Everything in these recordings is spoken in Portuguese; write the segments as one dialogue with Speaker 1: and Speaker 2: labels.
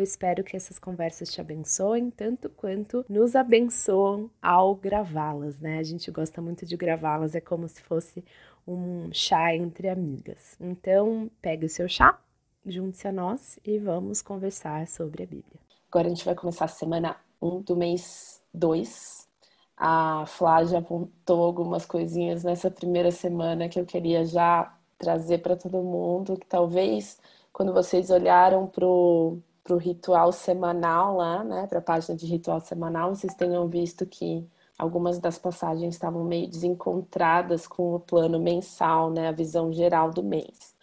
Speaker 1: Eu espero que essas conversas te abençoem tanto quanto nos abençoam ao gravá-las, né? A gente gosta muito de gravá-las, é como se fosse um chá entre amigas. Então, pegue o seu chá, junte-se a nós e vamos conversar sobre a Bíblia.
Speaker 2: Agora a gente vai começar a semana 1 do mês 2. A Flá já apontou algumas coisinhas nessa primeira semana que eu queria já trazer para todo mundo, que talvez quando vocês olharam para o para o ritual semanal lá, né, para a página de ritual semanal, vocês tenham visto que algumas das passagens estavam meio desencontradas com o plano mensal, né, a visão geral do mês.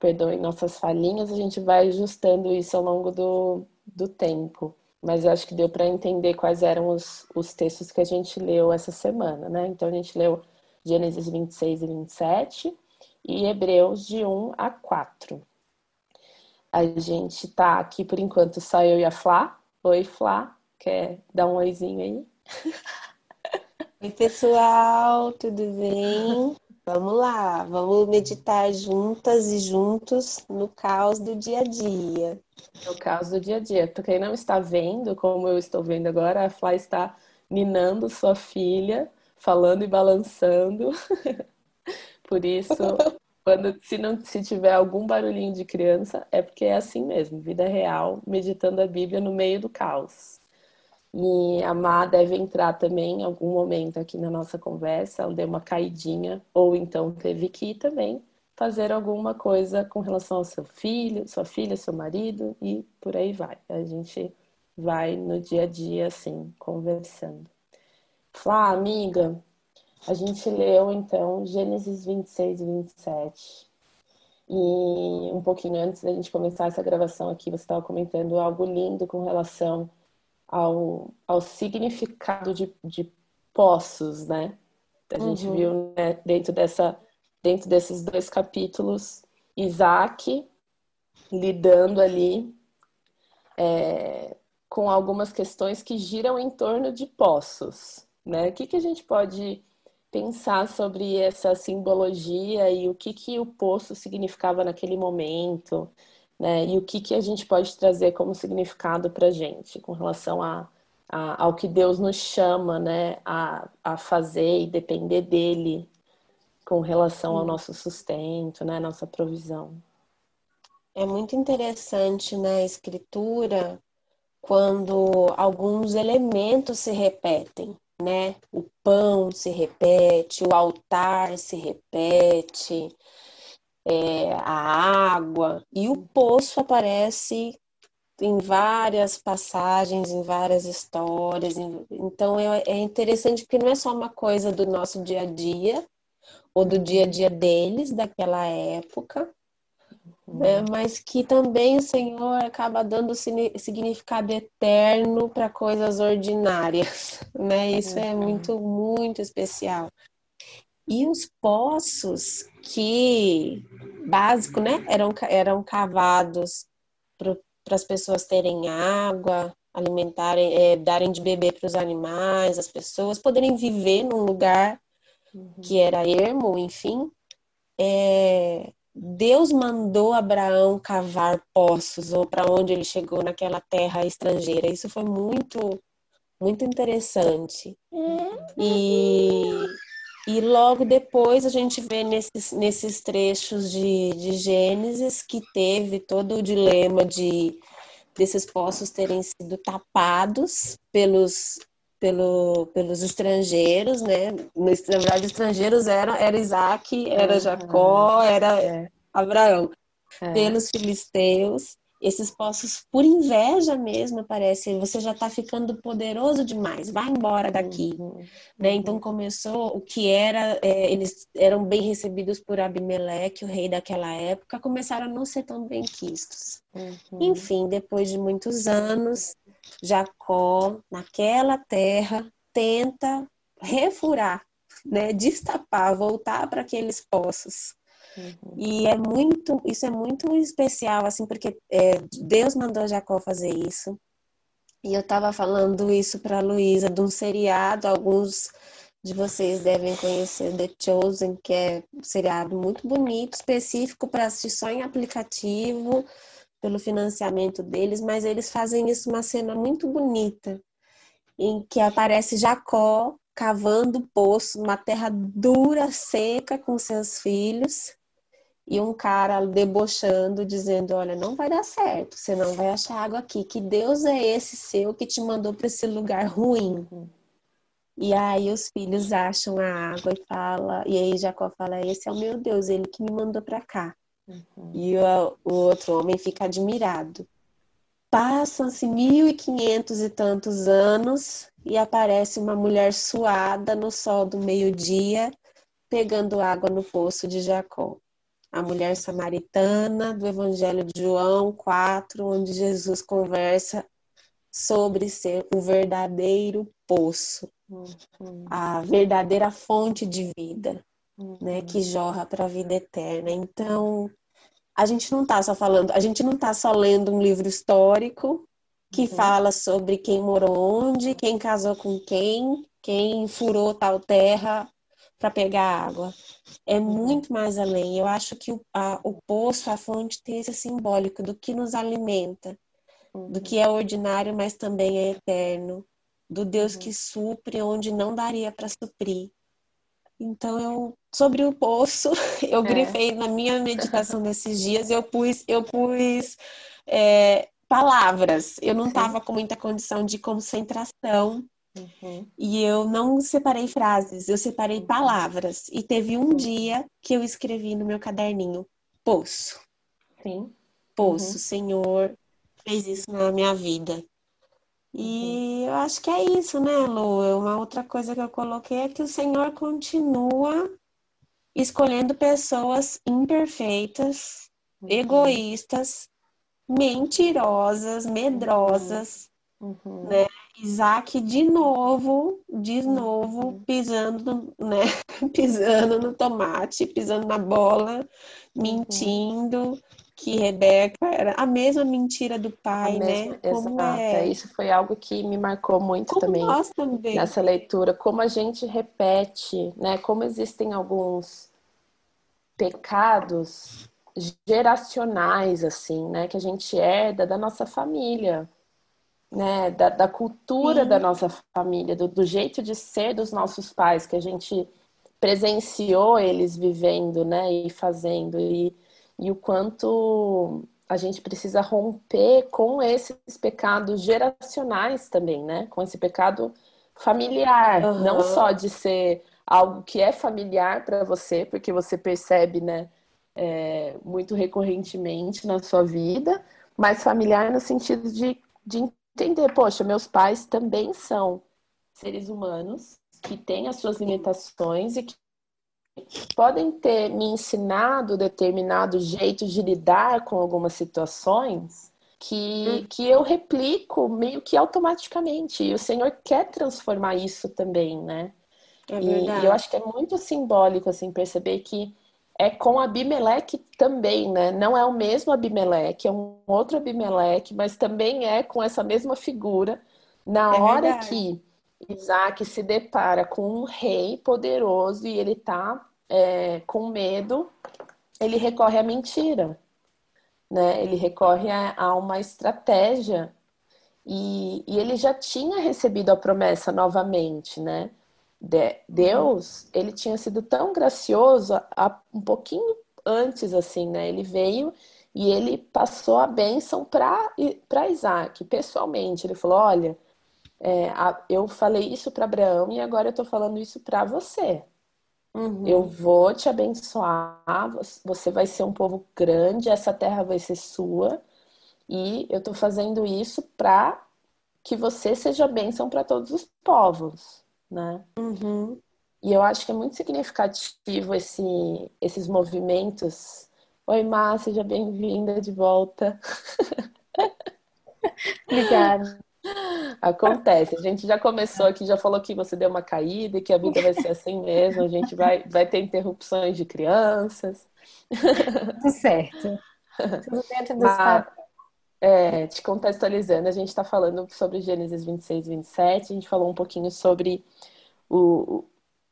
Speaker 2: Perdoem nossas falhinhas, a gente vai ajustando isso ao longo do, do tempo. Mas eu acho que deu para entender quais eram os, os textos que a gente leu essa semana, né? Então a gente leu Gênesis 26 e 27 e Hebreus de 1 a 4. A gente tá aqui por enquanto só eu e a Flá. Oi, Flá. Quer dar um oizinho aí?
Speaker 3: Oi, pessoal, tudo bem? Vamos lá, vamos meditar juntas e juntos no caos do dia a dia.
Speaker 2: No caos do dia a dia. Para quem não está vendo, como eu estou vendo agora, a Flá está ninando sua filha, falando e balançando. Por isso, quando se não se tiver algum barulhinho de criança, é porque é assim mesmo, vida real, meditando a Bíblia no meio do caos. E a Má deve entrar também em algum momento aqui na nossa conversa, ela deu uma caidinha, ou então teve que ir também fazer alguma coisa com relação ao seu filho, sua filha, seu marido e por aí vai. A gente vai no dia a dia assim, conversando. Flá, amiga, a gente leu então Gênesis 26 e 27. E um pouquinho antes da gente começar essa gravação aqui, você estava comentando algo lindo com relação ao, ao significado de, de poços, né? A gente uhum. viu né, dentro, dessa, dentro desses dois capítulos Isaac lidando ali é, com algumas questões que giram em torno de poços. Né? O que, que a gente pode pensar sobre essa simbologia e o que, que o poço significava naquele momento, né? E o que, que a gente pode trazer como significado para a gente com relação a, a, ao que Deus nos chama, né? A, a fazer e depender dele com relação ao nosso sustento, né? Nossa provisão.
Speaker 3: É muito interessante na escritura quando alguns elementos se repetem né? O pão se repete, o altar se repete, é, a água e o poço aparece em várias passagens, em várias histórias. Então é, é interessante porque não é só uma coisa do nosso dia a dia ou do dia a dia deles daquela época, né? mas que também o Senhor acaba dando significado eterno para coisas ordinárias, né? Isso é muito, muito especial. E os poços que, básico, né? Eram, eram cavados para as pessoas terem água, alimentarem, é, darem de beber para os animais, as pessoas poderem viver num lugar uhum. que era ermo, enfim. É, Deus mandou Abraão cavar poços, ou para onde ele chegou naquela terra estrangeira. Isso foi muito, muito interessante. E, e logo depois a gente vê nesses, nesses trechos de, de Gênesis que teve todo o dilema de desses poços terem sido tapados pelos pelo, pelos estrangeiros, né? Na verdade, estrangeiros era, era Isaac, era Jacó, era é. Abraão. É. Pelos filisteus, esses poços, por inveja mesmo, parece, você já está ficando poderoso demais, vai embora daqui. Uhum. Né? Então começou o que era, é, eles eram bem recebidos por Abimeleque, o rei daquela época, começaram a não ser tão bem quistos. Uhum. Enfim, depois de muitos anos, Jacó, naquela terra, tenta refurar, né, destapar, voltar para aqueles poços. Uhum. E é muito, isso é muito especial, assim, porque é, Deus mandou Jacó fazer isso. E eu estava falando isso para Luísa de um seriado, alguns de vocês devem conhecer The Chosen, que é um seriado muito bonito, específico para assistir só em aplicativo, pelo financiamento deles, mas eles fazem isso uma cena muito bonita, em que aparece Jacó cavando poço numa terra dura, seca, com seus filhos, e um cara debochando, dizendo: Olha, não vai dar certo, você não vai achar água aqui. Que Deus é esse seu que te mandou para esse lugar ruim? E aí os filhos acham a água e fala, e aí Jacó fala: Esse é o meu Deus, ele que me mandou para cá. Uhum. E o, o outro homem fica admirado. Passam-se mil e quinhentos e tantos anos e aparece uma mulher suada no sol do meio-dia, pegando água no poço de Jacó a mulher samaritana do Evangelho de João 4, onde Jesus conversa sobre ser o verdadeiro poço, uhum. a verdadeira fonte de vida. Né, que jorra para a vida eterna. Então, a gente não está só falando, a gente não está só lendo um livro histórico que uhum. fala sobre quem morou onde, quem casou com quem, quem furou tal terra para pegar água. É uhum. muito mais além. Eu acho que o, a, o poço, a fonte, tem esse simbólico do que nos alimenta, uhum. do que é ordinário, mas também é eterno, do Deus uhum. que supre onde não daria para suprir. Então, eu, sobre o poço, eu é. grifei na minha meditação desses dias, eu pus, eu pus é, palavras. Eu não estava com muita condição de concentração Uhum. E eu não separei frases, eu separei uhum. palavras. E teve um dia que eu escrevi no meu caderninho: Poço.
Speaker 2: Sim.
Speaker 3: Poço, uhum. Senhor fez isso na minha vida. E uhum. eu acho que é isso, né, Lu? Uma outra coisa que eu coloquei é que o Senhor continua escolhendo pessoas imperfeitas, uhum. egoístas, mentirosas, medrosas, uhum. né? Isaac de novo, de novo, uhum. pisando, né? pisando no tomate, pisando na bola, uhum. mentindo que Rebeca era a mesma mentira do pai, né?
Speaker 2: Como exato. É... Isso foi algo que me marcou muito
Speaker 3: como
Speaker 2: também,
Speaker 3: nós também
Speaker 2: nessa leitura. Como a gente repete, né? Como existem alguns pecados geracionais, assim, né? Que a gente herda da nossa família né, da, da cultura Sim. da nossa família, do, do, jeito de ser dos nossos pais, que a gente presenciou eles vivendo, né, e fazendo, e, e o quanto a gente precisa romper com esses pecados geracionais também, né, com esse pecado familiar, uhum. não só de ser algo que é familiar para você, porque você percebe, né, é, muito recorrentemente na sua vida, mas familiar no sentido de, de entender, poxa, meus pais também são seres humanos que têm as suas limitações e que podem ter me ensinado determinado jeito de lidar com algumas situações que, hum. que eu replico meio que automaticamente. E o Senhor quer transformar isso também, né? É e, e eu acho que é muito simbólico, assim, perceber que é com Abimeleque também, né? Não é o mesmo Abimeleque, é um outro Abimeleque, mas também é com essa mesma figura. Na é hora verdade. que Isaac se depara com um rei poderoso e ele tá é, com medo, ele recorre à mentira, né? Ele recorre a, a uma estratégia e, e ele já tinha recebido a promessa novamente, né? de, Deus, ele tinha sido tão gracioso há um pouquinho antes, assim, né? Ele veio e ele passou a bênção para Isaac, pessoalmente. Ele falou: Olha, é, a, eu falei isso para Abraão e agora eu estou falando isso para você. Uhum. Eu vou te abençoar, você vai ser um povo grande, essa terra vai ser sua, e eu estou fazendo isso para que você seja bênção para todos os povos né?
Speaker 3: Uhum.
Speaker 2: E eu acho que é muito significativo esse, esses movimentos. Oi, Má, seja bem-vinda de volta.
Speaker 1: Obrigada.
Speaker 2: Acontece. A gente já começou aqui, já falou que você deu uma caída e que a vida vai ser assim mesmo. A gente vai, vai ter interrupções de crianças.
Speaker 4: Tudo certo. Tudo dentro dos
Speaker 2: Mas, é, te contextualizando, a gente está falando sobre Gênesis 26 e 27. A gente falou um pouquinho sobre o,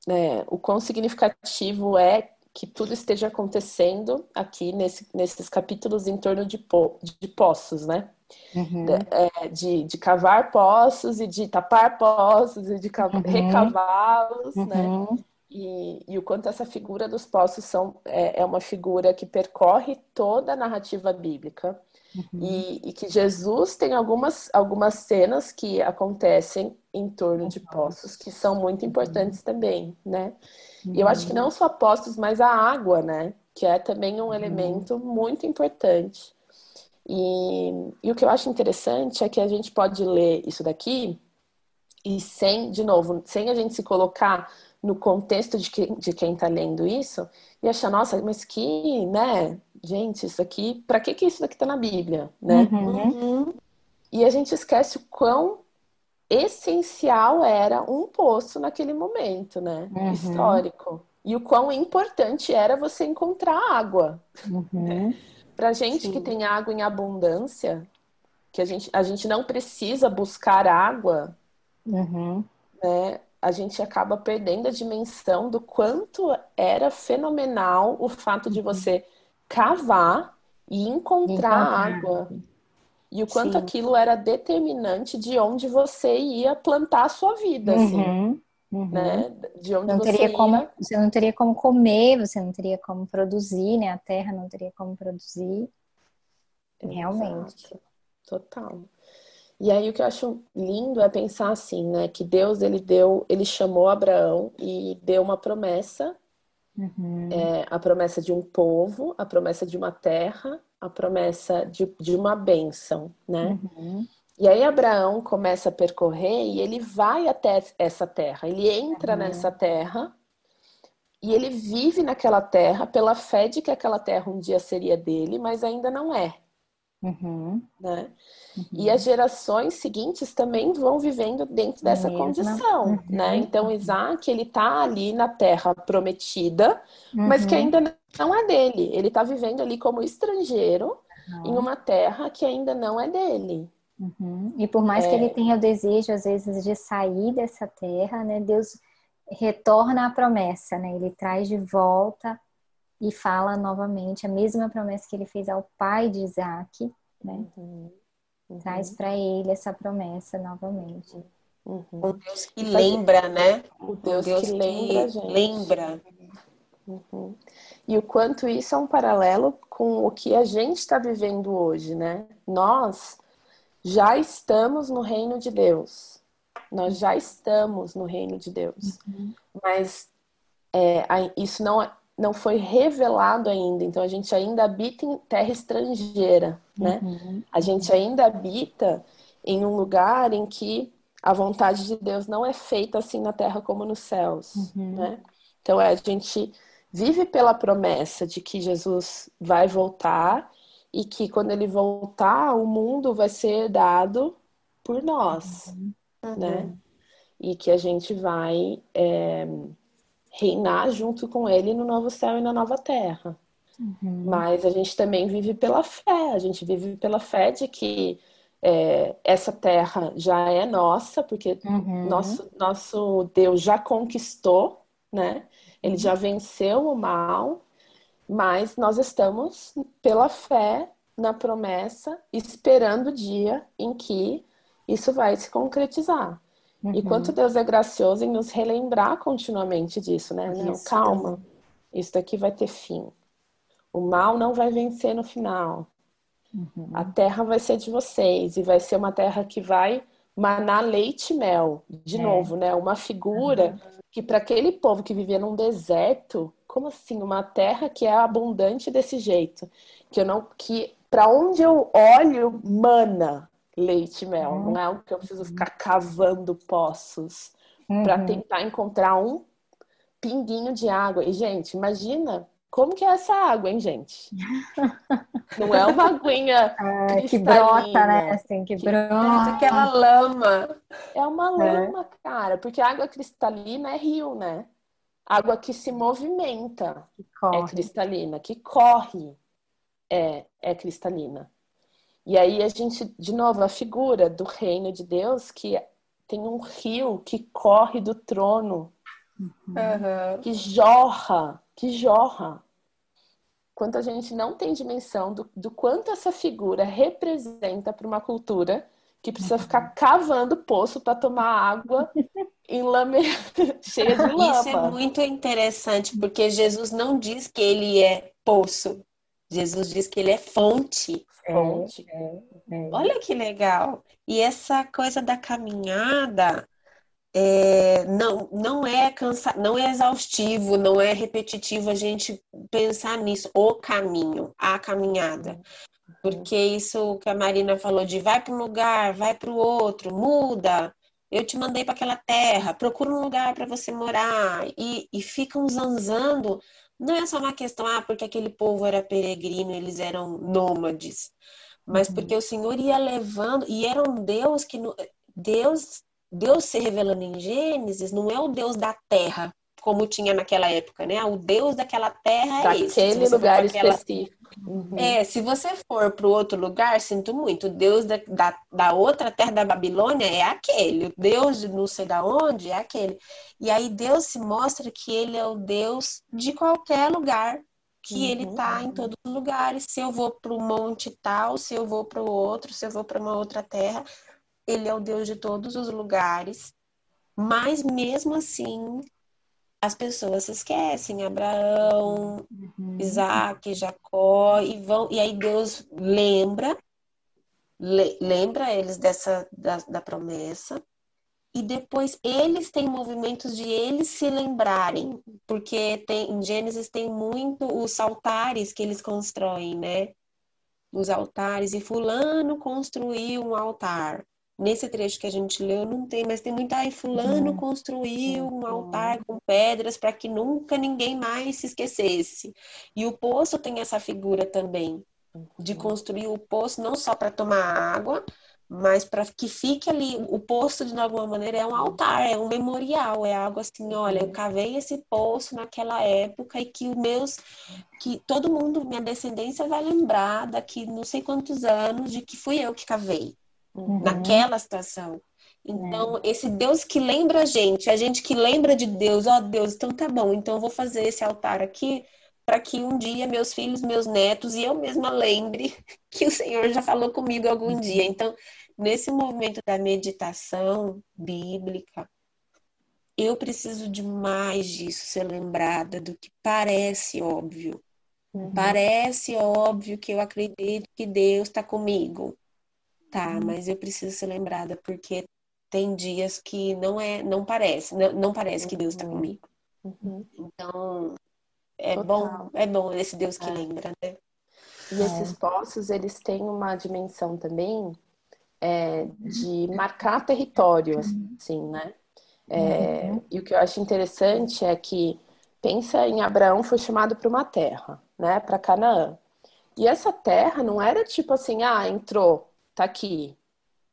Speaker 2: né, o quão significativo é que tudo esteja acontecendo aqui nesse, nesses capítulos em torno de, po, de poços, né? Uhum. É, de, de, cavar poços e de tapar poços e de uhum. recavá-los, né? uhum. né? E, e, o quanto essa figura dos poços são, é, é, uma figura que percorre toda a narrativa bíblica. Uhum. E, e, que Jesus tem algumas, algumas cenas que acontecem em torno de poços que são muito importantes uhum. também, né? E eu acho que não só poços, mas a água, né? Que é também um elemento muito importante. E, e o que eu acho interessante é que a gente pode ler isso daqui e sem, de novo, sem a gente se colocar no contexto de, que, de quem está lendo isso e achar, nossa, mas que, né, gente, isso aqui, para que que isso daqui está na Bíblia, né? Uhum. E a gente esquece o quão essencial era um poço naquele momento, né, uhum. histórico. E o quão importante era você encontrar água. Uhum. Para gente Sim. que tem água em abundância, que a gente, a gente não precisa buscar água, uhum. né? A gente acaba perdendo a dimensão do quanto era fenomenal o fato de uhum. você cavar e encontrar, água. E o quanto Sim. aquilo era determinante de onde você ia plantar a sua vida, assim. Uhum. Uhum. Né? De onde
Speaker 4: não
Speaker 2: você
Speaker 4: teria
Speaker 2: ia...
Speaker 4: como Você não teria como comer, você não teria como produzir, né? A terra não teria como produzir. Realmente. Exato.
Speaker 2: Total. E aí o que eu acho lindo é pensar assim, né? Que Deus ele deu, ele chamou Abraão e deu uma promessa, uhum. é, a promessa de um povo, a promessa de uma terra, a promessa de, de uma bênção, né? Uhum. E aí Abraão começa a percorrer e ele vai até essa terra, ele entra uhum. nessa terra e ele vive naquela terra pela fé de que aquela terra um dia seria dele, mas ainda não é. Uhum. Né? Uhum. E as gerações seguintes também vão vivendo dentro dessa Mesma. condição, uhum. né? Então Isaac ele tá ali na terra prometida, mas que uhum. ainda não é dele. Ele está vivendo ali como estrangeiro em uma terra que ainda não é dele.
Speaker 4: Uhum. E por mais é... que ele tenha o desejo, às vezes, de sair dessa terra, né? Deus retorna a promessa, né? Ele traz de volta e fala novamente a mesma promessa que ele fez ao pai de Isaac, né? Uhum. Uhum. Traz para ele essa promessa novamente.
Speaker 3: Uhum. O Deus que lembra, né?
Speaker 2: O Deus, o Deus que, lembra, que lembra. Uhum. E o quanto isso é um paralelo com o que a gente está vivendo hoje, né? Nós já estamos no reino de Deus. Nós já estamos no reino de Deus. Uhum. Mas é, isso não, não foi revelado ainda. Então a gente ainda habita em terra estrangeira, né? Uhum. A gente ainda habita em um lugar em que a vontade de Deus não é feita assim na terra como nos céus, uhum. né? Então a gente vive pela promessa de que Jesus vai voltar e que quando ele voltar, o mundo vai ser dado por nós, uhum. né? E que a gente vai é, reinar junto com ele no novo céu e na nova terra. Uhum. Mas a gente também vive pela fé, a gente vive pela fé de que é, essa terra já é nossa, porque uhum. nosso, nosso Deus já conquistou, né? Ele uhum. já venceu o mal mas nós estamos, pela fé, na promessa, esperando o dia em que isso vai se concretizar. Uhum. E quanto Deus é gracioso em nos relembrar continuamente disso, né? Isso, não, calma, isso daqui vai ter fim. O mal não vai vencer no final. Uhum. A terra vai ser de vocês e vai ser uma terra que vai manar leite e mel. De é. novo, né? Uma figura uhum. que para aquele povo que vivia num deserto como assim uma terra que é abundante desse jeito que eu não que para onde eu olho mana leite e mel uhum. não é algo que eu preciso ficar cavando poços uhum. para tentar encontrar um pinguinho de água e gente imagina Como que é essa água, hein, gente? Não é uma aguinha
Speaker 4: ah, que brota, né? Assim, que, que brota.
Speaker 3: Aquela lama.
Speaker 2: É uma lama, é. cara. Porque a água cristalina é rio, né? Água que se movimenta que é cristalina, que corre é, é cristalina. E aí a gente, de novo, a figura do reino de Deus que tem um rio que corre do trono, uhum. que jorra, que jorra. Quanto a gente não tem dimensão do, do quanto essa figura representa para uma cultura que precisa ficar cavando poço para tomar água em lame... cheia de lama.
Speaker 3: Isso é muito interessante, porque Jesus não diz que ele é poço. Jesus diz que ele é fonte.
Speaker 2: Fonte. É,
Speaker 3: é, Olha que legal. E essa coisa da caminhada é, não, não é cansa, não é exaustivo, não é repetitivo a gente pensar nisso, o caminho, a caminhada. Porque isso que a Marina falou de vai para um lugar, vai para o outro, muda. Eu te mandei para aquela terra, procura um lugar para você morar e, e ficam zanzando. Não é só uma questão, ah, porque aquele povo era peregrino, eles eram nômades mas uhum. porque o Senhor ia levando e era um Deus que Deus Deus se revelando em Gênesis não é o Deus da terra como tinha naquela época, né? O Deus daquela terra
Speaker 2: é
Speaker 3: esse.
Speaker 2: Daquele lugar aquela... específico.
Speaker 3: Uhum. É, se você for para o outro lugar, sinto muito, o Deus da, da, da, outra terra da Babilônia é aquele, o Deus de não sei da onde é aquele. E aí Deus se mostra que ele é o Deus de qualquer lugar, que uhum. ele tá em todos os lugares. Se eu vou para o monte tal, se eu vou para o outro, se eu vou para uma outra terra, ele é o Deus de todos os lugares. Mas mesmo assim, as pessoas se esquecem, Abraão, uhum. Isaac, Jacó, e vão, e aí Deus lembra, le, lembra eles dessa da, da promessa, e depois eles têm movimentos de eles se lembrarem, porque tem, em Gênesis tem muito os altares que eles constroem, né? Os altares, e fulano construiu um altar. Nesse trecho que a gente leu não tem, mas tem muito aí fulano uhum. construiu um altar com pedras para que nunca ninguém mais se esquecesse. E o poço tem essa figura também de uhum. construir o poço não só para tomar água, mas para que fique ali, o poço de alguma maneira é um altar, é um memorial, é algo assim, olha, eu cavei esse poço naquela época e que os meus, que todo mundo, minha descendência vai lembrar daqui não sei quantos anos de que fui eu que cavei uhum. naquela situação. Então, é. esse Deus que lembra a gente, a gente que lembra de Deus, ó oh, Deus, então tá bom, então eu vou fazer esse altar aqui para que um dia meus filhos, meus netos e eu mesma lembre que o Senhor já falou comigo algum dia. Então, nesse movimento da meditação bíblica, eu preciso de mais disso, ser lembrada do que parece óbvio. Uhum. Parece óbvio que eu acredito que Deus está comigo. Tá, uhum. mas eu preciso ser lembrada porque tem dias que não é, não parece, não, não parece que Deus está uhum. comigo. Uhum. Então, é Total. bom, é bom esse Deus que é. lembra, né?
Speaker 2: E esses é. poços, eles têm uma dimensão também é, de marcar território, assim, né? É, uhum. E o que eu acho interessante é que pensa em Abraão foi chamado para uma terra, né? Para Canaã. E essa terra não era tipo assim, ah, entrou, tá aqui,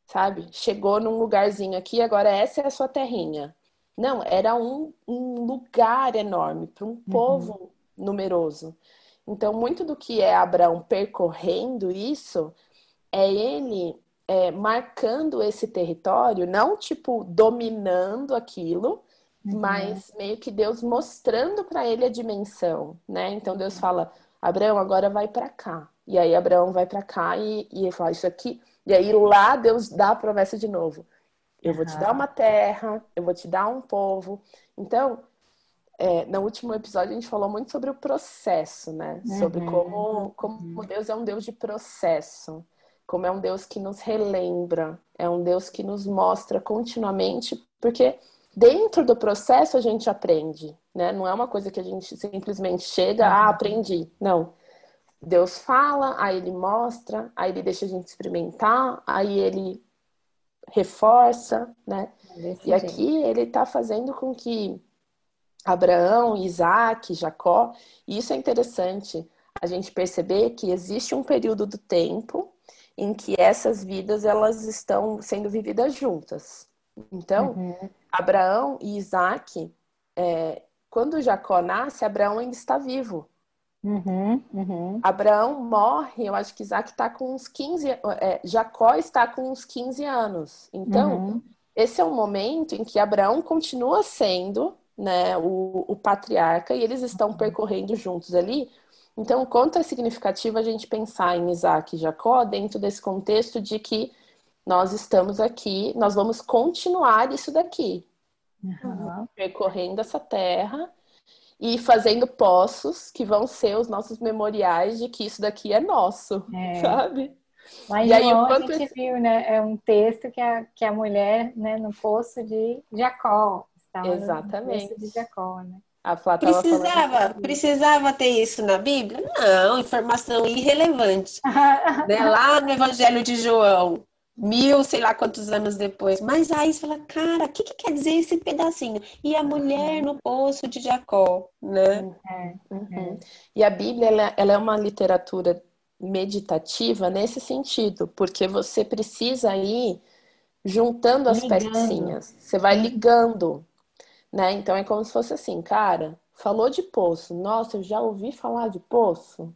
Speaker 2: sabe? Chegou num lugarzinho aqui, agora essa é a sua terrinha. Não, era um, um lugar enorme para um uhum. povo numeroso. Então, muito do que é Abraão percorrendo isso é ele é, marcando esse território, não tipo dominando aquilo, uhum. mas meio que Deus mostrando para ele a dimensão, né? Então Deus fala: Abraão, agora vai para cá. E aí Abraão vai para cá e, e ele fala isso aqui. E aí lá Deus dá a promessa de novo. Eu vou te dar uma terra, eu vou te dar um povo. Então, é, no último episódio a gente falou muito sobre o processo, né? Uhum. Sobre como, como Deus é um Deus de processo como é um Deus que nos relembra, é um Deus que nos mostra continuamente, porque dentro do processo a gente aprende, né? Não é uma coisa que a gente simplesmente chega, ah, aprendi. Não. Deus fala, aí ele mostra, aí ele deixa a gente experimentar, aí ele reforça, né? Desse e jeito. aqui ele está fazendo com que Abraão, Isaac, Jacó. E isso é interessante a gente perceber que existe um período do tempo em que essas vidas elas estão sendo vividas juntas. Então, uhum. Abraão e Isaac, é, quando Jacó nasce, Abraão ainda está vivo.
Speaker 4: Uhum, uhum.
Speaker 2: Abraão morre, eu acho que Isaac está com uns 15, é, Jacó está com uns 15 anos. Então, uhum. esse é um momento em que Abraão continua sendo né, o, o patriarca e eles estão percorrendo juntos ali. Então, quanto é significativo a gente pensar em Isaac e Jacó dentro desse contexto de que nós estamos aqui, nós vamos continuar isso daqui, percorrendo essa terra e fazendo poços que vão ser os nossos memoriais de que isso daqui é nosso, é. sabe?
Speaker 4: Em e aí, a gente esse... viu, né? É um texto que a, que a mulher, né, no poço de Jacó.
Speaker 2: Exatamente.
Speaker 4: No poço de Jacó, né?
Speaker 3: A precisava, precisava ter isso na Bíblia? Não, informação irrelevante. né? Lá no Evangelho de João, mil, sei lá quantos anos depois. Mas aí você fala, cara, o que, que, quer dizer esse pedacinho? E a mulher no poço de Jacó, né?
Speaker 2: É, uhum. E a Bíblia, ela, ela, é uma literatura meditativa nesse sentido, porque você precisa ir juntando as ligando. pecinhas. Você vai ligando, né? Então é como se fosse assim, cara, falou de poço. Nossa, eu já ouvi falar de poço.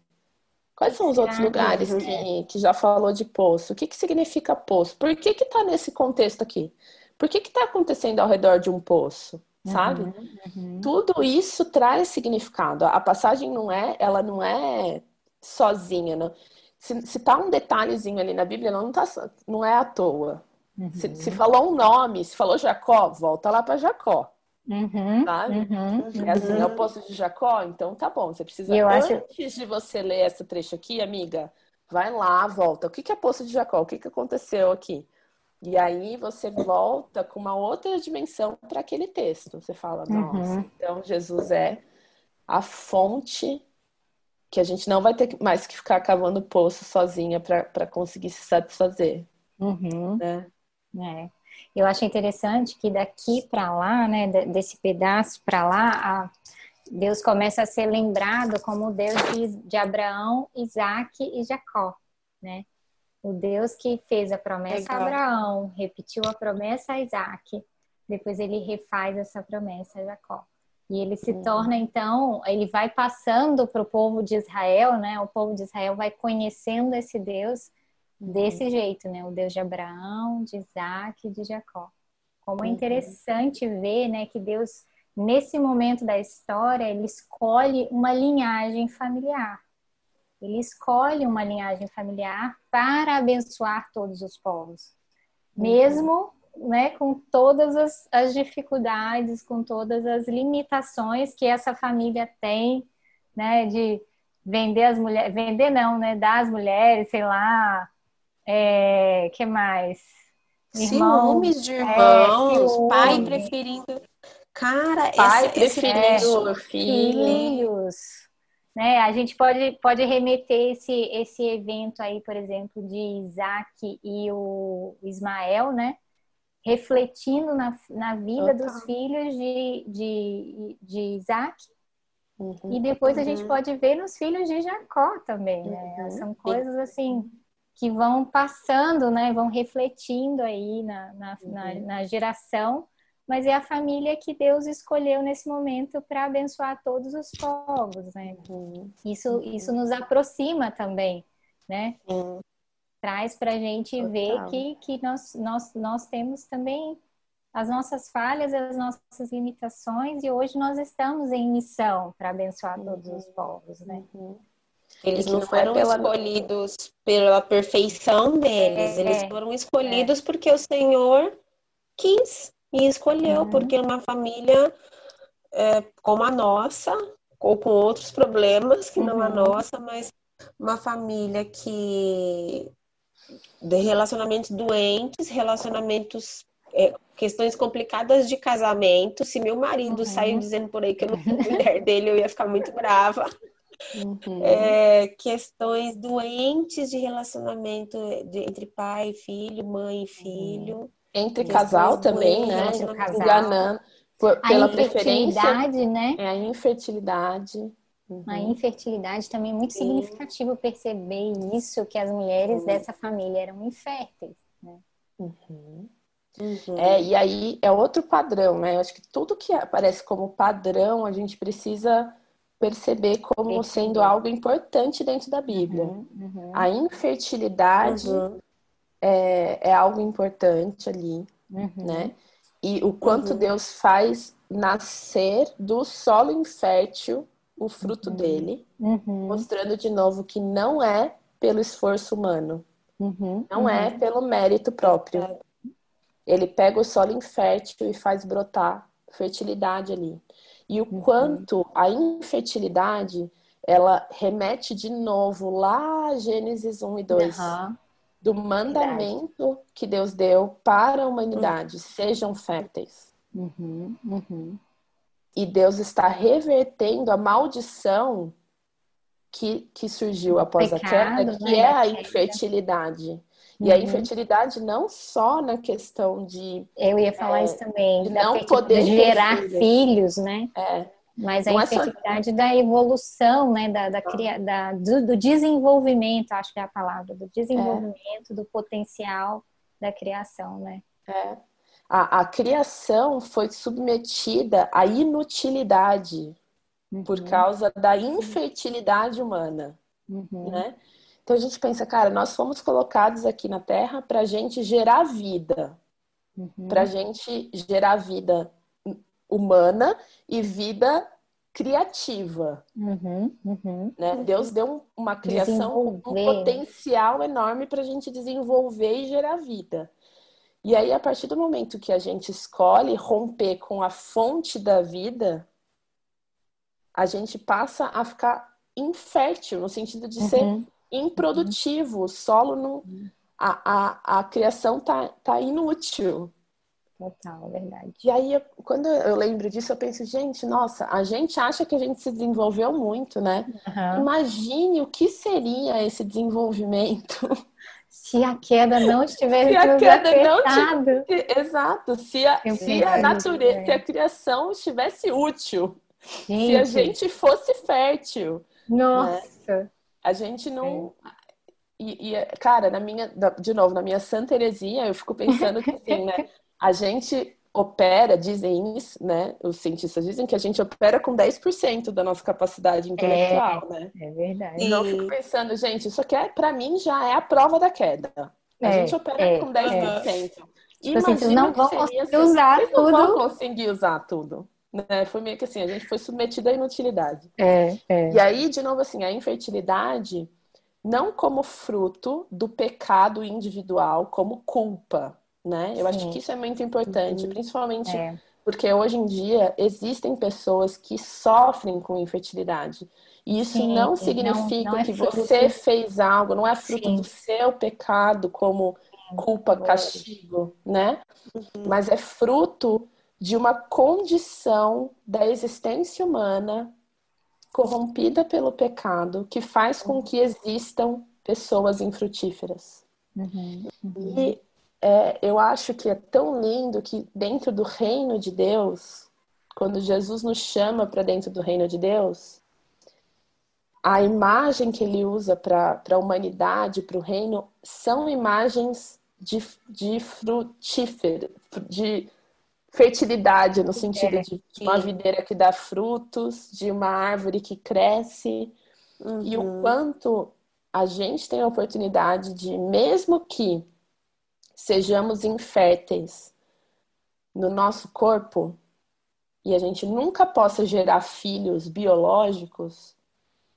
Speaker 2: Quais são os outros lugares que, que já falou de poço? O que, que significa poço? Por que que tá nesse contexto aqui? Por que que tá acontecendo ao redor de um poço? Sabe? Uhum, uhum. Tudo isso traz significado. A passagem não é, ela não é sozinha, não. Se, se tá um detalhezinho ali na Bíblia, não, tá, não é à toa. Uhum. Se, se falou um nome, se falou Jacó, volta lá para Jacó.
Speaker 4: Uhum,
Speaker 2: sabe? Uhum, é assim, é o uhum. poço de Jacó, então tá bom. Você precisa, eu antes acho... de você ler esse trecho aqui, amiga, vai lá, volta. O que, que é poço de Jacó? O que, que aconteceu aqui? E aí você volta com uma outra dimensão para aquele texto. Você fala, nossa, uhum. então Jesus é a fonte que a gente não vai ter mais que ficar cavando poço sozinha para conseguir se satisfazer.
Speaker 4: Uhum. Né? É. Eu acho interessante que daqui para lá, né, desse pedaço para lá, Deus começa a ser lembrado como o Deus de, de Abraão, Isaac e Jacó, né? O Deus que fez a promessa Legal. a Abraão, repetiu a promessa a Isaac, depois ele refaz essa promessa a Jacó. E ele se uhum. torna, então, ele vai passando para o povo de Israel, né? O povo de Israel vai conhecendo esse Deus desse uhum. jeito, né? O Deus de Abraão, de Isaac e de Jacó. Como é uhum. interessante ver, né, que Deus, nesse momento da história, ele escolhe uma linhagem familiar. Ele escolhe uma linhagem familiar para abençoar todos os povos. Uhum. Mesmo né, com todas as, as, dificuldades, com todas as limitações que essa família tem, né, de vender as mulheres, vender não, né, dar mulheres, sei lá, é, que mais?
Speaker 3: Irmão, ciúmes de é, irmãos, é, pai preferindo. Cara,
Speaker 2: pai esse, preferindo
Speaker 4: esse, filhos. Né? A gente pode, pode remeter esse, esse evento aí, por exemplo, de Isaac e o Ismael, né? Refletindo na, na vida Total. dos filhos de, de, de Isaac. Uhum, e depois uhum. a gente uhum. pode ver nos filhos de Jacó também, né? Uhum. São coisas assim que vão passando, né, vão refletindo aí na, na, uhum. na, na geração, mas é a família que Deus escolheu nesse momento para abençoar todos os povos, né? Uhum. Isso, uhum. isso nos aproxima também, né? Uhum. Traz para a gente Total. ver que, que nós, nós, nós temos também as nossas falhas, as nossas limitações, e hoje nós estamos em missão para abençoar todos os uhum. povos, né?
Speaker 3: Eles não, foram é pela... escolhidos pela perfeição deles, é, eles foram escolhidos é. porque o Senhor quis e escolheu, uhum. porque uma família é, como a nossa, ou com outros problemas que uhum. não a uhum. nossa, mas uma família que de relacionamentos doentes, relacionamentos é, questões complicadas de casamento. Se meu marido uhum. saiu dizendo por aí que eu não fui mulher dele, eu ia ficar muito brava. Uhum. É, questões doentes de relacionamento de, entre pai e filho, mãe e filho.
Speaker 2: Entre casal também, né? Enganando. Por,
Speaker 4: A
Speaker 2: pela
Speaker 4: infertilidade,
Speaker 2: preferência,
Speaker 4: né?
Speaker 2: é a infertilidade. Uhum.
Speaker 4: A infertilidade também é muito
Speaker 3: Sim.
Speaker 4: significativo perceber isso, que as mulheres dessa família eram inférteis.
Speaker 2: Uhum.
Speaker 3: Uhum.
Speaker 2: É, e aí é outro padrão, né? Eu acho que tudo que aparece como padrão, a gente precisa perceber como sendo algo importante dentro da Bíblia.
Speaker 4: Uhum, uhum,
Speaker 2: A infertilidade
Speaker 3: Uhum.
Speaker 2: é, é algo importante ali,
Speaker 4: uhum.
Speaker 2: né? E o quanto
Speaker 3: Uhum.
Speaker 2: Deus faz nascer do solo infértil o fruto
Speaker 4: Uhum.
Speaker 2: dele, mostrando de novo que não é pelo esforço humano, não é pelo mérito próprio. Ele pega o solo infértil e faz brotar fertilidade ali. E o quanto a infertilidade ela remete de novo lá a Gênesis 1 e 2,
Speaker 4: Aham,
Speaker 2: do mandamento que Deus deu para a humanidade: sejam férteis.
Speaker 4: uhum, uhum.
Speaker 2: E Deus está revertendo a maldição que, que surgiu após a
Speaker 4: Pecado,
Speaker 2: queda, que
Speaker 4: né,
Speaker 2: é a infertilidade. E a
Speaker 4: Uhum.
Speaker 2: infertilidade não só na questão de
Speaker 4: Eu ia falar isso também,
Speaker 2: de não poder
Speaker 4: gerar
Speaker 2: filhos.
Speaker 4: filhos, né?
Speaker 2: é,
Speaker 4: Mas a
Speaker 2: Não é só-
Speaker 4: infertilidade da evolução, né? Da, da, cria- da- do, do desenvolvimento, acho que é a palavra, do desenvolvimento, do potencial da criação, né?
Speaker 2: é. A, a criação foi submetida à inutilidade por causa da infertilidade humana,
Speaker 4: Uhum.
Speaker 2: né? Então a gente pensa, cara, nós fomos colocados aqui na Terra para a gente gerar vida,
Speaker 4: Uhum.
Speaker 2: para a gente gerar vida humana e vida criativa.
Speaker 4: Uhum. Uhum.
Speaker 2: né? Deus deu um- uma criação com um potencial enorme para a gente desenvolver e gerar vida. E aí, a partir do momento que a gente escolhe romper com a fonte da vida, a gente passa a ficar infértil, no sentido de ser
Speaker 4: Uhum.
Speaker 2: Improdutivo. O solo não. A, a, a criação tá, tá inútil.
Speaker 4: Total, é verdade.
Speaker 2: E aí, eu- quando eu lembro disso, eu penso, gente, nossa, a gente acha que a gente se desenvolveu muito, né?
Speaker 4: Aham.
Speaker 2: Imagine o que seria esse desenvolvimento.
Speaker 4: Se a queda não estivesse
Speaker 2: Se a queda não
Speaker 4: afetado.
Speaker 2: Exato, se a,
Speaker 4: Eu
Speaker 2: se a
Speaker 4: nisso
Speaker 2: natureza, se a criação estivesse útil, se a
Speaker 4: Gente,
Speaker 2: gente fosse fértil,
Speaker 4: nossa.
Speaker 2: A gente não. E, e, cara, na minha, de novo, na minha Santa Heresia, eu fico pensando que assim, né? A gente opera, dizem isso, né? Os cientistas dizem que a gente opera com 10% da nossa capacidade intelectual, né?
Speaker 4: É verdade.
Speaker 2: Então eu fico pensando, gente, isso aqui é, pra mim já é a prova da queda. A
Speaker 4: É,
Speaker 2: gente opera
Speaker 4: é,
Speaker 2: com 10%.
Speaker 4: Tipo assim, vocês não vão conseguir
Speaker 2: se-
Speaker 4: usar
Speaker 2: vocês não vão
Speaker 4: tudo.
Speaker 2: conseguir usar tudo. Né? Foi meio que assim, a gente foi submetido à inutilidade.
Speaker 4: É, é.
Speaker 2: E aí, de novo, assim, a infertilidade não como fruto do pecado individual, como culpa, né? Eu acho
Speaker 4: Sim.
Speaker 2: que isso é muito importante, principalmente
Speaker 4: É.
Speaker 2: porque hoje em dia existem pessoas que sofrem com infertilidade. E isso
Speaker 4: Sim,
Speaker 2: não
Speaker 4: não-
Speaker 2: significa
Speaker 4: não é
Speaker 2: que você fez algo, não é fruto
Speaker 4: Sim.
Speaker 2: do seu pecado como culpa, castigo, né? Mas é fruto de uma condição da existência humana corrompida pelo pecado que faz com que existam pessoas infrutíferas.
Speaker 4: Uhum.
Speaker 2: E é, eu acho que é tão lindo que dentro do reino de Deus, quando Jesus nos chama para dentro do reino de Deus, a imagem que ele usa para a humanidade, para o reino, são imagens de, de frutífero, de fertilidade, no sentido de, de uma
Speaker 3: sim.
Speaker 2: videira que dá frutos, de uma árvore que cresce, e o
Speaker 3: Uhum.
Speaker 2: quanto a gente tem a oportunidade de, mesmo que sejamos inférteis no nosso corpo e a gente nunca possa gerar filhos biológicos,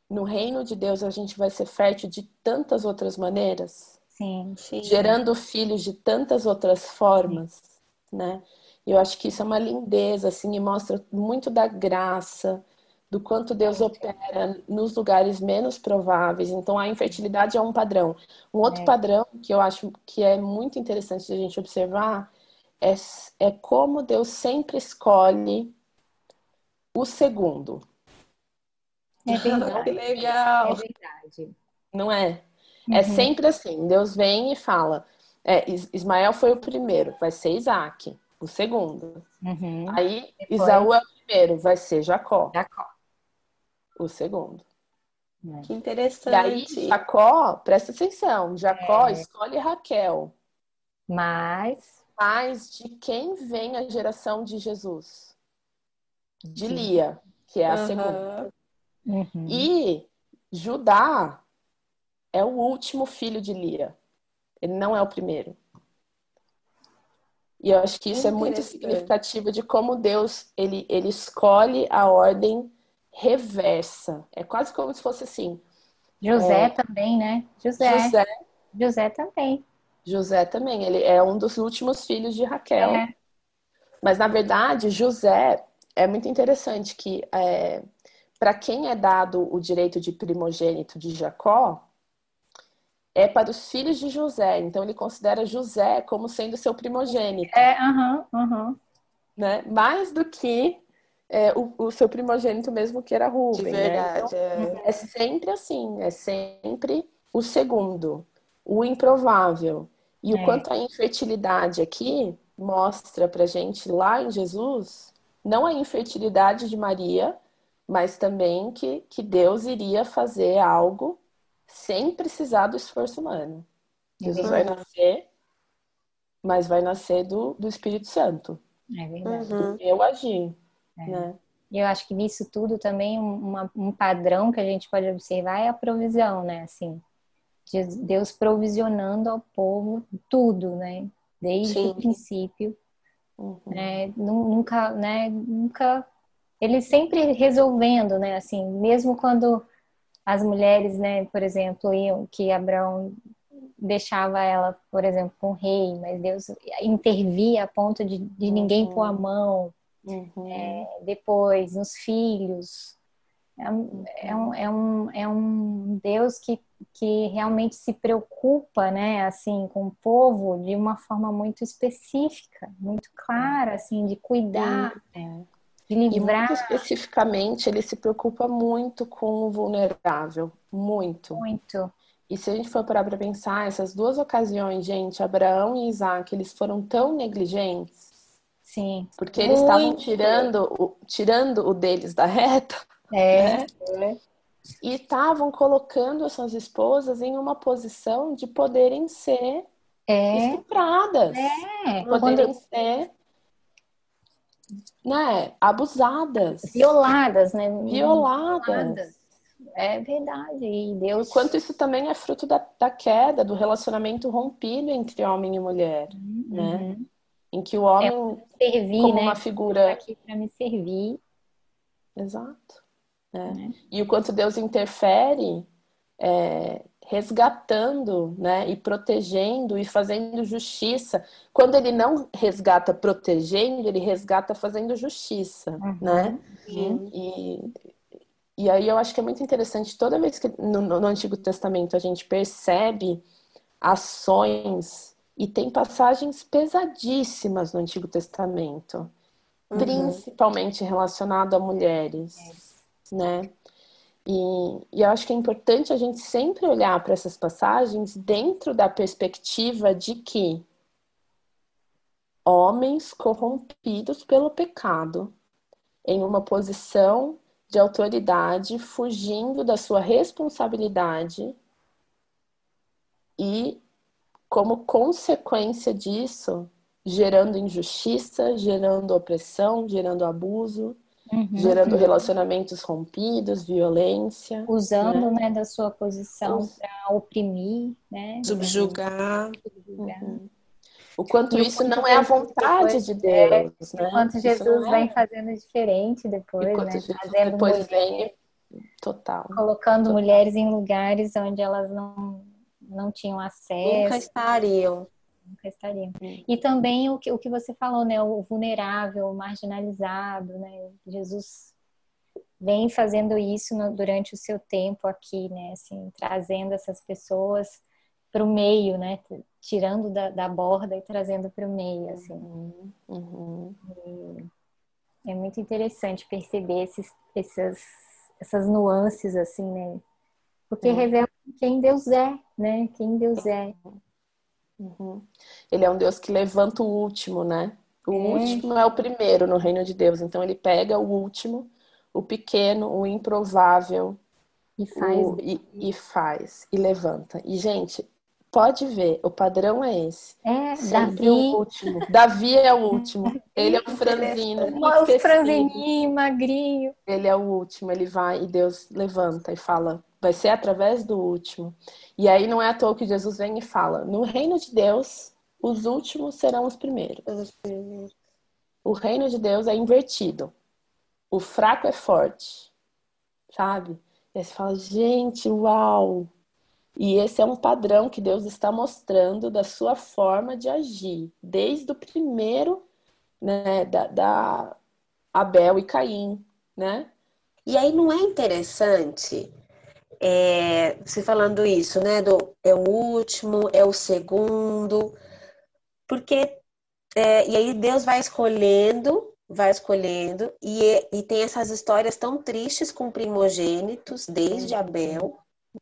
Speaker 2: no reino de Deus a gente vai ser fértil de tantas outras maneiras,
Speaker 4: Sim.
Speaker 3: Sim.
Speaker 2: gerando filhos de tantas outras formas, né? Eu acho que isso é uma lindeza, assim, e mostra muito da graça, do quanto Deus opera nos lugares menos prováveis. Então, a infertilidade é um padrão. Um outro
Speaker 4: É.
Speaker 2: padrão que eu acho que é muito interessante de a gente observar é, é como Deus sempre escolhe o segundo,
Speaker 4: É
Speaker 3: Que
Speaker 4: verdade. É
Speaker 3: legal.
Speaker 4: verdade.
Speaker 2: não é? É
Speaker 4: Uhum.
Speaker 2: sempre assim. Deus vem e fala: é, Is- Ismael foi o primeiro, vai ser Isaac. O segundo.
Speaker 4: Uhum.
Speaker 2: Aí
Speaker 4: Depois-
Speaker 2: Isaú é o primeiro, vai ser Jacó,
Speaker 4: Jacó.
Speaker 2: o segundo.
Speaker 3: Que
Speaker 2: E aí
Speaker 3: interessante.
Speaker 2: Jacó, presta atenção, Jacó
Speaker 4: É.
Speaker 2: escolhe Raquel,
Speaker 4: Mas
Speaker 2: mas de quem vem a geração de Jesus? De
Speaker 4: Sim.
Speaker 2: Lia, que é a
Speaker 3: Aham.
Speaker 2: segunda.
Speaker 4: uhum.
Speaker 2: E Judá é o último filho de Lia. Ele não é o primeiro. E eu acho que isso é muito
Speaker 3: Interessante.
Speaker 2: significativo de como Deus ele, ele escolhe a ordem reversa. É quase como se fosse assim.
Speaker 4: José também, né? José.
Speaker 2: José,
Speaker 4: José também.
Speaker 2: José também, ele é um dos últimos filhos de Raquel.
Speaker 4: É.
Speaker 2: Mas na verdade, José é muito interessante que para quem é dado o direito de primogênito de Jacó, é para os filhos de José. Então ele considera José como sendo seu primogênito,
Speaker 4: É, aham, aham.
Speaker 2: né? Mais do que é, o, o seu primogênito mesmo que era
Speaker 3: De
Speaker 2: Rubem, né?
Speaker 3: verdade. é.
Speaker 2: É sempre assim, é sempre o segundo, o improvável. E
Speaker 4: É.
Speaker 2: o quanto a infertilidade aqui mostra pra gente lá em Jesus, não a infertilidade de Maria, mas também que, que Deus iria fazer algo sem precisar do esforço humano. Jesus vai nascer, mas vai nascer do, do Espírito Santo,
Speaker 4: É verdade.
Speaker 3: Uhum.
Speaker 2: eu agir,
Speaker 4: É.
Speaker 2: né?
Speaker 4: Eu acho que nisso tudo também um, uma- um padrão que a gente pode observar é a provisão, né? Assim, de Deus provisionando ao povo tudo, né? Desde
Speaker 3: Sim.
Speaker 4: o princípio,
Speaker 2: Uhum.
Speaker 4: né? Nu- Nunca, né? Nunca. Ele sempre resolvendo, né? Assim, mesmo quando as mulheres, né? Por exemplo, iam que Abraão deixava ela, por exemplo, com o rei, mas Deus intervia a ponto de, de ninguém
Speaker 2: Uhum.
Speaker 4: pôr a mão
Speaker 2: Uhum.
Speaker 4: depois nos filhos. É um, é um, é um, é um Deus que, que realmente se preocupa, né, assim, com o povo de uma forma muito específica, muito clara, assim, de cuidar,
Speaker 2: É.
Speaker 4: de
Speaker 2: E muito
Speaker 4: livrar
Speaker 2: especificamente, ele se preocupa muito com o vulnerável, muito.
Speaker 4: muito.
Speaker 2: E se a gente for parar para pensar, essas duas ocasiões, gente, Abraão e Isaac, eles foram tão negligentes,
Speaker 4: Sim.
Speaker 2: porque eles estavam
Speaker 3: Muito.
Speaker 2: tirando o, tirando o deles da reta,
Speaker 4: É,
Speaker 2: né? E estavam colocando as suas esposas em uma posição de poderem ser
Speaker 4: é,
Speaker 2: estupradas,
Speaker 4: é.
Speaker 2: poderem
Speaker 4: Quando
Speaker 2: ser, né, abusadas,
Speaker 4: violadas, né?
Speaker 2: violadas.
Speaker 4: É verdade. E Deus.
Speaker 2: Quanto isso também é fruto da, da queda, do relacionamento rompido entre homem e mulher, né?
Speaker 4: Uhum.
Speaker 2: Em que o homem,
Speaker 4: servir,
Speaker 2: como
Speaker 4: né?
Speaker 2: uma figura.
Speaker 4: aqui para me servir.
Speaker 2: Exato. né?
Speaker 4: Né?
Speaker 2: E o quanto Deus interfere, é, resgatando, né? E protegendo e fazendo justiça. Quando ele não resgata protegendo, ele resgata fazendo justiça, né?
Speaker 3: Sim.
Speaker 2: E, e aí eu acho que é muito interessante, toda vez que no, no Antigo Testamento a gente percebe ações, e tem passagens pesadíssimas no Antigo Testamento,
Speaker 3: Uhum.
Speaker 2: principalmente relacionado a mulheres, né? E, e eu acho que é importante a gente sempre olhar para essas passagens dentro da perspectiva de que homens corrompidos pelo pecado, em uma posição de autoridade, fugindo da sua responsabilidade e, como consequência disso, gerando injustiça, gerando opressão, gerando abuso,
Speaker 4: Uhum.
Speaker 2: gerando relacionamentos rompidos, violência.
Speaker 4: usando né, da sua posição
Speaker 2: Us-
Speaker 4: para oprimir, né?
Speaker 3: Subjugar.
Speaker 4: subjugar.
Speaker 2: Uhum. O quanto
Speaker 4: E o
Speaker 2: isso
Speaker 4: quanto
Speaker 2: não é a
Speaker 4: Jesus
Speaker 2: vontade de Deus, né?
Speaker 4: Enquanto
Speaker 2: Isso
Speaker 4: Jesus
Speaker 2: não é-
Speaker 4: vem fazendo diferente depois, né?
Speaker 2: Jesus
Speaker 4: Trazendo
Speaker 2: depois
Speaker 4: mulher-
Speaker 2: vem total.
Speaker 4: colocando
Speaker 2: Total.
Speaker 4: mulheres em lugares onde elas não, não tinham
Speaker 3: Nunca
Speaker 4: acesso,
Speaker 3: estariam.
Speaker 4: Nunca estariam. E também o que, o que você falou, né? O vulnerável, o marginalizado, né? Jesus vem fazendo isso no- durante o seu tempo aqui, né? Assim, trazendo essas pessoas para o meio, né? Tirando da, da borda e trazendo para o meio, assim.
Speaker 2: Uhum, uhum.
Speaker 4: É muito interessante perceber esses, essas, essas nuances, assim, né? Porque
Speaker 2: É.
Speaker 4: revela quem Deus é, né? Quem Deus é.
Speaker 2: Uhum. Ele é um Deus que levanta o último, né? O é. último é o primeiro no reino de Deus. Então ele pega o último, o pequeno, o improvável.
Speaker 4: E faz.
Speaker 2: O, e, e, faz. E levanta. E, gente, pode ver, o padrão é esse.
Speaker 4: É, Sempre Davi.
Speaker 2: o último. Davi é o último. Ele é o franzino.
Speaker 4: O franzininho, magrinho.
Speaker 2: Ele é o último. Ele vai e Deus levanta e fala: vai ser através do último. E aí não é à toa que Jesus vem e fala: no reino de Deus os últimos serão os primeiros. O reino de Deus é invertido. O fraco é forte. Sabe? E aí você fala, gente, uau! E esse é um padrão que Deus está mostrando da sua forma de agir, desde o primeiro, né, da, da Abel e Caim, né?
Speaker 3: E aí não é interessante é, você falando isso, né? Do, é o último, é o segundo, porque é, e aí Deus vai escolhendo, vai escolhendo, e, e tem essas histórias tão tristes com primogênitos, desde Abel,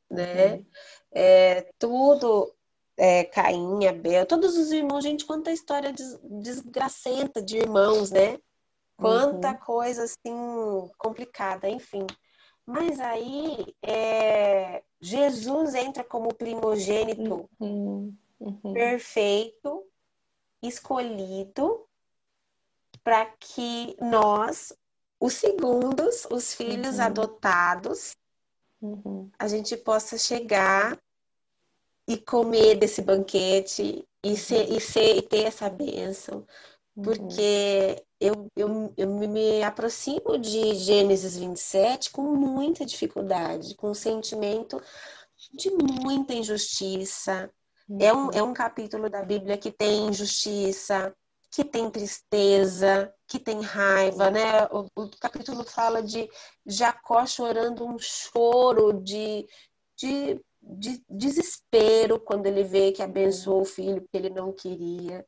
Speaker 3: né? É, tudo, é, Caim, Abel, todos os irmãos, gente, quanta história des, desgracenta de irmãos, né? Quanta uhum. coisa assim complicada, enfim. Mas aí é, Jesus entra como primogênito uhum. Uhum. perfeito escolhido para que nós, os segundos, os filhos uhum. adotados, uhum. a gente possa chegar e comer desse banquete e, ser, e, ser, e ter essa bênção. Uhum. Porque eu, eu, eu me aproximo de Gênesis 27 com muita dificuldade, com um sentimento de muita injustiça, é um, é um capítulo da Bíblia que tem injustiça, que tem tristeza, que tem raiva, né? O, o capítulo fala de Jacó chorando um choro de, de, de desespero quando ele vê que abençoou o filho que ele não queria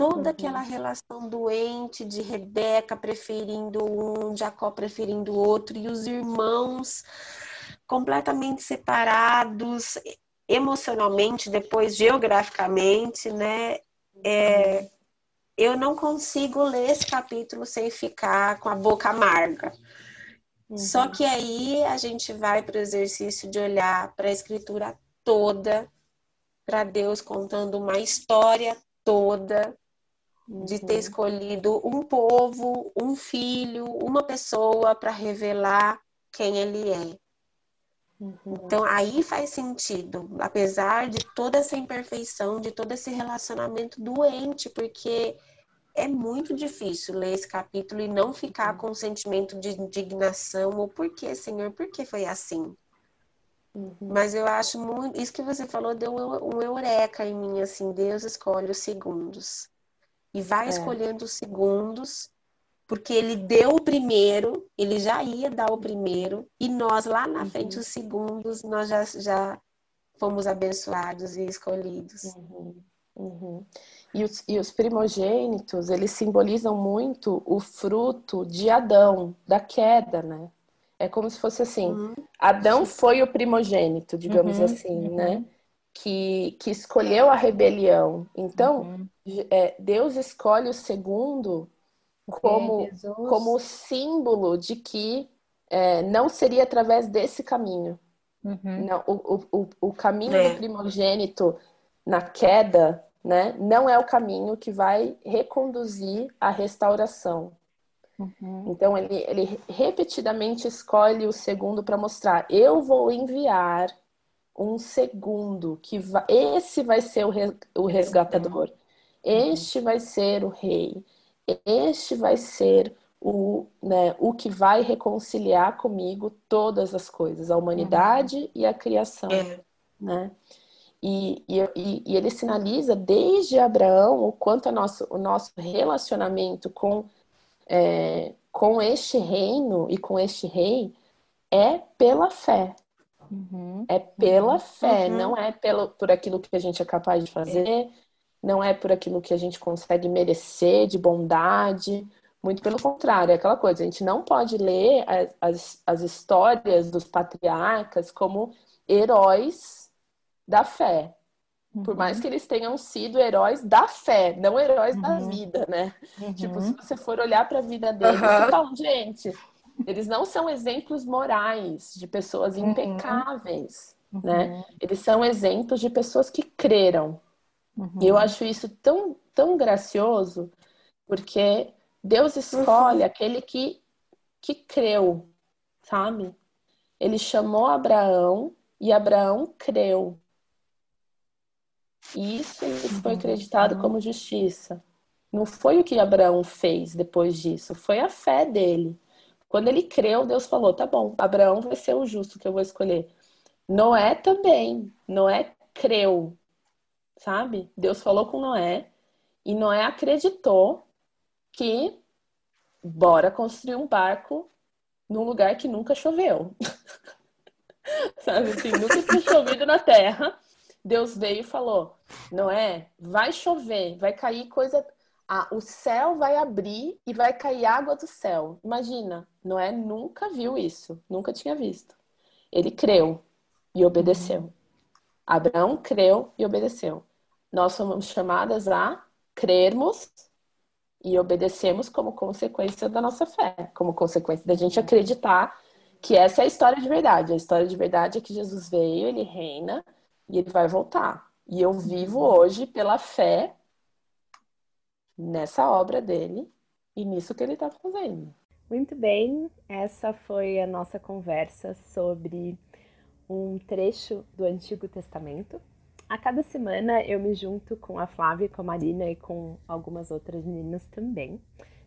Speaker 3: toda uhum. aquela relação doente de Rebeca preferindo um, Jacó preferindo o outro, e os irmãos completamente separados emocionalmente, depois geograficamente, né? É, eu não consigo ler esse capítulo sem ficar com a boca amarga. Uhum. Só que aí a gente vai para o exercício de olhar para a escritura toda, para Deus contando uma história toda, de ter uhum. escolhido um povo, um filho, uma pessoa para revelar quem ele é. Uhum. Então aí faz sentido, apesar de toda essa imperfeição, de todo esse relacionamento doente, porque é muito difícil ler esse capítulo e não ficar com um sentimento de indignação ou por que, Senhor, por que foi assim? Uhum. Mas eu acho muito. Isso que você falou deu um eureka em mim, assim, Deus escolhe os segundos. E vai é. escolhendo os segundos porque ele deu o primeiro, ele já ia dar o primeiro, e nós lá na uhum. frente, os segundos, nós já, já fomos abençoados e escolhidos.
Speaker 2: Uhum. Uhum. E, os, e os primogênitos, eles simbolizam muito o fruto de Adão, da queda, né? É como se fosse assim: uhum. Adão foi o primogênito, digamos uhum. assim, uhum. né? Que, que escolheu a rebelião. Então, é, Deus escolhe o segundo como, como símbolo de que é, não seria através desse caminho. Uhum. Não, o, o, o caminho é. do primogênito na queda né, não é o caminho que vai reconduzir a restauração. Uhum. Então, ele, ele repetidamente escolhe o segundo para mostrar: eu vou enviar um segundo, que vai, esse vai ser o, re, o resgatador, uhum. este vai ser o rei este vai ser o, né, o que vai reconciliar comigo todas as coisas, a humanidade uhum. e a criação. É. Né? E, e, e, ele sinaliza desde Abraão o quanto a nosso, o nosso relacionamento com, é, com este reino e com este rei é pela fé. Uhum. É pela uhum. fé, uhum. não é pelo, por aquilo que a gente é capaz de fazer, é não é por aquilo que a gente consegue merecer de bondade, muito pelo contrário, é aquela coisa, a gente não pode ler as, as, as histórias dos patriarcas como heróis da fé. Uhum. Por mais que eles tenham sido heróis da fé, não heróis uhum. da vida, né? Uhum. Tipo, se você for olhar para a vida deles, você fala, gente, eles não são exemplos morais de pessoas uhum. impecáveis, né? Uhum. Eles são exemplos de pessoas que creram. E eu acho isso tão, tão gracioso, porque Deus escolhe aquele que, que creu, sabe? Ele chamou Abraão e Abraão creu. E isso foi acreditado como justiça. Não foi o que Abraão fez depois disso, foi a fé dele. Quando ele creu, Deus falou: tá bom, Abraão vai ser o justo que eu vou escolher. Noé também. Noé creu, sabe? Deus falou com Noé e Noé acreditou que bora construir um barco num lugar que nunca choveu. sabe assim, nunca tinha chovido na terra. Deus veio e falou: Noé, vai chover, vai cair coisa. Ah, o céu vai abrir e vai cair água do céu. Imagina, Noé nunca viu isso, nunca tinha visto. Ele creu e obedeceu. Abraão creu e obedeceu. Nós somos chamadas a crermos e obedecemos como consequência da nossa fé, como consequência da gente acreditar que essa é a história de verdade. A história de verdade é que Jesus veio, ele reina e ele vai voltar. E eu vivo hoje pela fé nessa obra dele e nisso que ele está fazendo.
Speaker 1: Muito bem, essa foi a nossa conversa sobre um trecho do Antigo Testamento. A cada semana eu me junto com a Flávia, com a Marina e com algumas outras meninas também,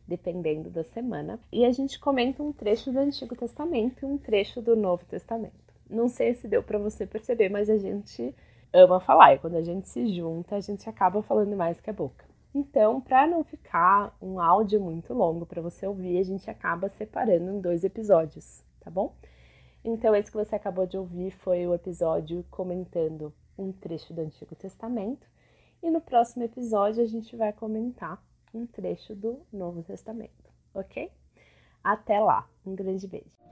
Speaker 1: dependendo da semana. E a gente comenta um trecho do Antigo Testamento e um trecho do Novo Testamento. Não sei se deu para você perceber, mas a gente ama falar. E quando a gente se junta, a gente acaba falando mais que a boca. Então, para não ficar um áudio muito longo para você ouvir, a gente acaba separando em dois episódios, tá bom? Então, esse que você acabou de ouvir foi o episódio comentando um trecho do Antigo Testamento, e no próximo episódio a gente vai comentar um trecho do Novo Testamento, ok? Até lá, um grande beijo!